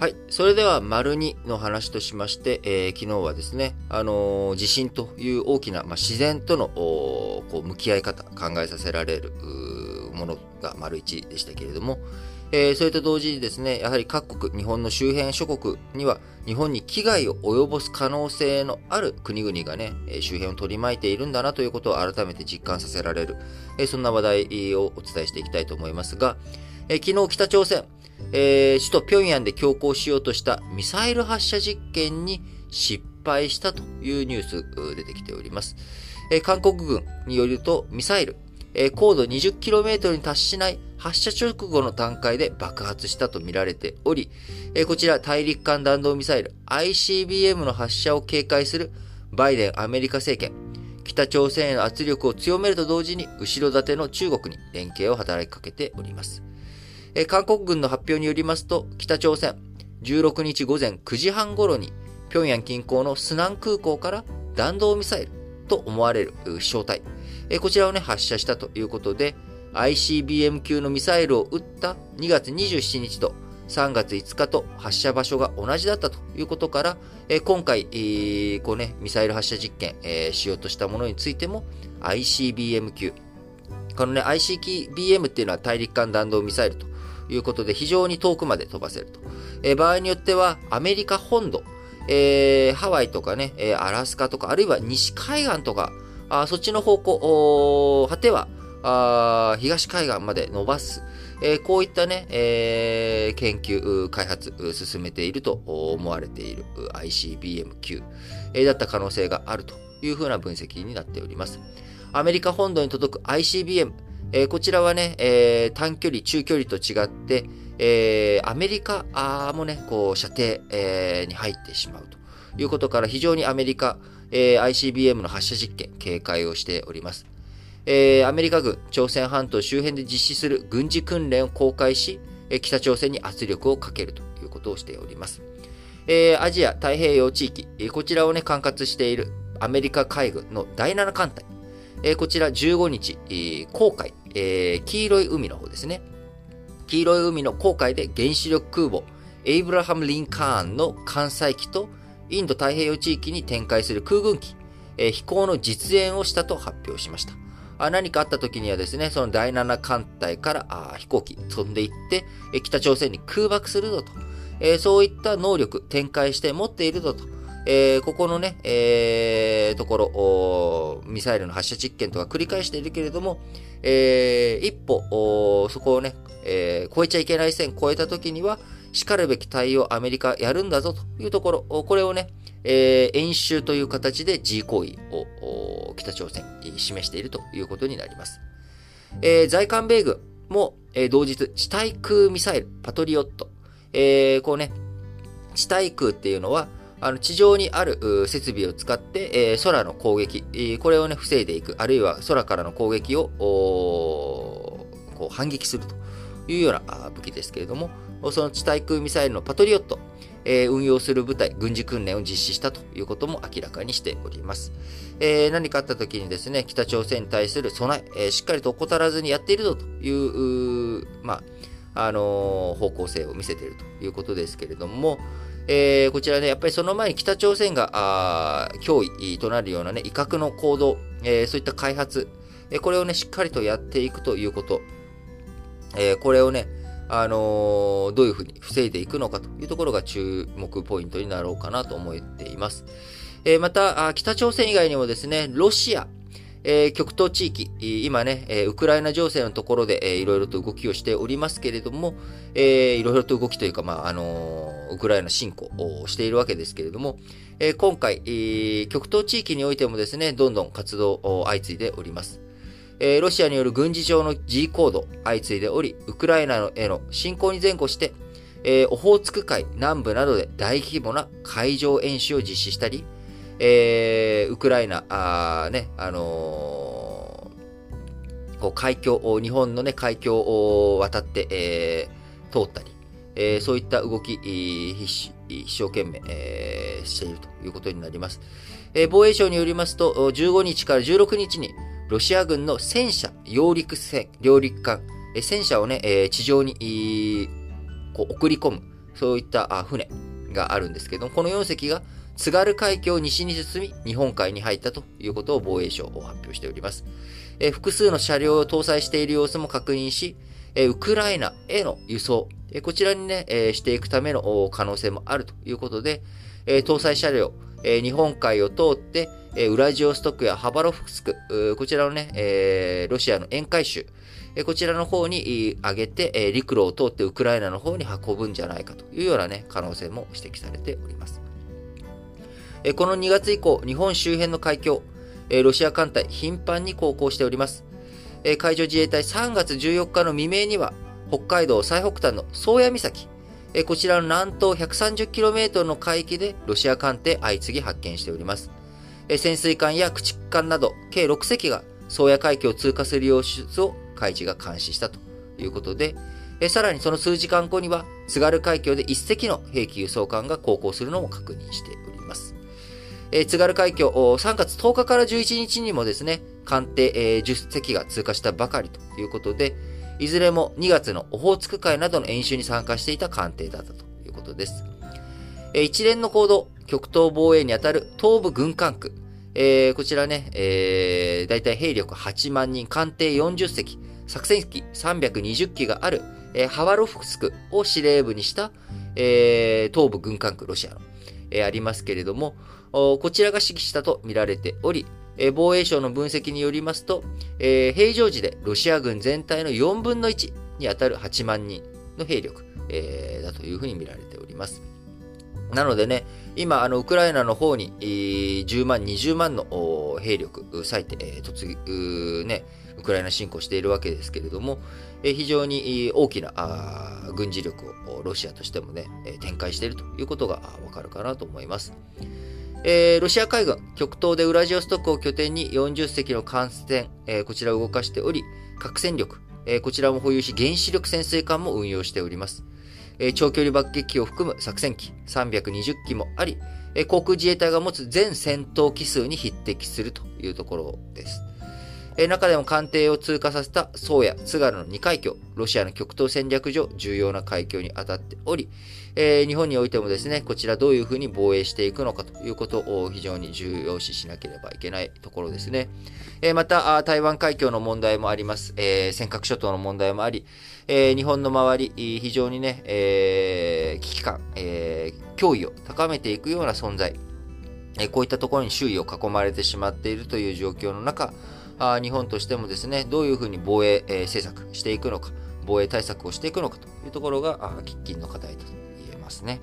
はい。それでは、丸二の話としまして、えー、昨日はですね、あのー、地震という大きな、まあ、自然とのこう向き合い方、考えさせられるものが丸一でしたけれども、えー、それと同時にですね、やはり各国、日本の周辺諸国には、日本に危害を及ぼす可能性のある国々がね、周辺を取り巻いているんだなということを改めて実感させられる、えー、そんな話題をお伝えしていきたいと思いますが、えー、昨日北朝鮮、えー、首都平壌で強行しようとしたミサイル発射実験に失敗したというニュース出てきております。えー、韓国軍によるとミサイル、えー、高度 20km に達しない発射直後の段階で爆発したとみられており、えー、こちら大陸間弾道ミサイル ICBM の発射を警戒するバイデンアメリカ政権、北朝鮮への圧力を強めると同時に後ろ盾の中国に連携を働きかけております。え韓国軍の発表によりますと、北朝鮮、16日午前9時半頃に、平壌近郊のスナン空港から弾道ミサイルと思われる飛翔体、えこちらをね、発射したということで、ICBM 級のミサイルを撃った2月27日と3月5日と発射場所が同じだったということから、え今回、こうね、ミサイル発射実験、え、しようとしたものについても ICBM 級。このね、ICBM っていうのは大陸間弾道ミサイルということで、非常に遠くまで飛ばせると。えー、場合によっては、アメリカ本土、えー、ハワイとかね、えー、アラスカとか、あるいは西海岸とか、あそっちの方向、果てはあ東海岸まで伸ばす。えー、こういったね、えー、研究、開発、進めていると思われている ICBM 級、えー、だった可能性があるというふうな分析になっております。アメリカ本土に届く ICBM、えー、こちらはね、えー、短距離、中距離と違って、えー、アメリカもね、こう、射程、えー、に入ってしまうということから、非常にアメリカ、えー、ICBM の発射実験、警戒をしております。えー、アメリカ軍、朝鮮半島周辺で実施する軍事訓練を公開し、え北朝鮮に圧力をかけるということをしております。えー、アジア太平洋地域、こちらをね、管轄しているアメリカ海軍の第7艦隊、えこちら15日、えー、航海、えー、黄色い海の方ですね。黄色い海の航海で原子力空母、エイブラハム・リンカーンの艦載機と、インド太平洋地域に展開する空軍機、えー、飛行の実演をしたと発表しました。あ何かあった時にはですね、その第7艦隊からあ飛行機飛んでいって、え北朝鮮に空爆するぞと、えー、そういった能力展開して持っているぞと、えー、ここのね、えー、ところ、ミサイルの発射実験とか繰り返しているけれども、えー、一歩、そこをね、えー、超えちゃいけない線超えた時には、叱るべき対応アメリカやるんだぞというところ、これをね、えー、演習という形で G 行為を北朝鮮に示しているということになります。えー、在韓米軍も、えー、同日、地対空ミサイル、パトリオット、えー、こうね、地対空っていうのは、あの地上にある設備を使って、えー、空の攻撃、えー、これをね、防いでいく、あるいは空からの攻撃をこう反撃するというような武器ですけれども、その地対空ミサイルのパトリオット、えー、運用する部隊、軍事訓練を実施したということも明らかにしております。えー、何かあった時にですね、北朝鮮に対する備え、えー、しっかりと怠らずにやっているぞという、うまあ、あの方向性を見せているということですけれども、えー、こちらね、やっぱりその前に北朝鮮が脅威となるようなね、威嚇の行動、えー、そういった開発、え、これをね、しっかりとやっていくということ、えこれをね、あのどういうふうに防いでいくのかというところが注目ポイントになろうかなと思っています。えまた、北朝鮮以外にもですね、ロシア、えー、極東地域、今ね、え、ウクライナ情勢のところで、えー、いろいろと動きをしておりますけれども、えー、いろいろと動きというか、まあ、あの、ウクライナ侵攻をしているわけですけれども、えー、今回、えー、極東地域においてもですね、どんどん活動を相次いでおります。えー、ロシアによる軍事上の G 行動相次いでおり、ウクライナへの侵攻に前後して、えー、オホーツク海南部などで大規模な海上演習を実施したり、えー、ウクライナ、あね、あのー、こう海峡、日本のね、海峡を渡って、えー、通ったり、えー、そういった動き、一生懸命、えー、しているということになります。えー、防衛省によりますと、15日から16日に、ロシア軍の戦車、揚陸船、揚陸艦、え戦車をね、えー、地上に、こう送り込む、そういった船があるんですけども、この4隻が津軽海峡を西に進み、日本海に入ったということを防衛省を発表しております。え複数の車両を搭載している様子も確認し、えウクライナへの輸送、えこちらにね、えしていくための可能性もあるということで、え搭載車両、え日本海を通って、えウラジオストクやハバロフスク、こちらのね、えロシアの沿海州、えこちらの方に上げて、え陸路を通ってウクライナの方に運ぶんじゃないかというようなね、可能性も指摘されております。えこの2月以降、日本周辺の海峡、えロシア艦隊頻繁に航行しております。え海上自衛隊3月14日の未明には、北海道最北端の宗谷岬、えこちらの南東 130km の海域でロシア艦艇相次ぎ発見しております。え潜水艦や駆逐艦など計6隻が宗谷海峡を通過する様子を海事が監視したということで、えさらにその数時間後には津軽海峡で1隻の兵器輸送艦が航行するのも確認しております。え津軽海峡3月10日から11日にもですね、艦艇、え10隻が通過したばかりということで、いずれも2月のオホーツク海などの演習に参加していた艦艇だったということです。え一連の行動、極東防衛にあたる東部軍艦区、えー、こちらね、えー、大体兵力8万人、艦艇40隻、作戦機320機がある、えー、ハワロフスクを司令部にした、えー、東部軍艦区ロシアの、えー、ありますけれども、こちらが指揮したと見られており、え防衛省の分析によりますと、えー、平常時でロシア軍全体の4分の1に当たる8万人の兵力、えー、だというふうに見られております。なのでね、今、あの、ウクライナの方に、えー、10万、20万の兵力、割いて、突、ね、ウクライナ侵攻しているわけですけれども、非常に大きな軍事力をロシアとしてもね、展開しているということがわかるかなと思います。えー、ロシア海軍、極東でウラジオストクを拠点に40隻の艦船、えー、こちらを動かしており、核戦力、えー、こちらも保有し原子力潜水艦も運用しております。え長距離爆撃機を含む作戦機320機もあり、え航空自衛隊が持つ全戦闘機数に匹敵するというところです。え中でも艦艇を通過させた宗谷、津軽の2海峡、ロシアの極東戦略上重要な海峡に当たっており、えー、日本においてもですね、こちらどういうふうに防衛していくのかということを非常に重要視しなければいけないところですね。えー、また、台湾海峡の問題もあります。えー、尖閣諸島の問題もあり、え日本の周り、非常にね、え危機感、え脅威を高めていくような存在、えこういったところに周囲を囲まれてしまっているという状況の中、あ日本としてもですね、どういうふうに防衛、え政策していくのか、防衛対策をしていくのかというところが、喫緊の課題と言えますね。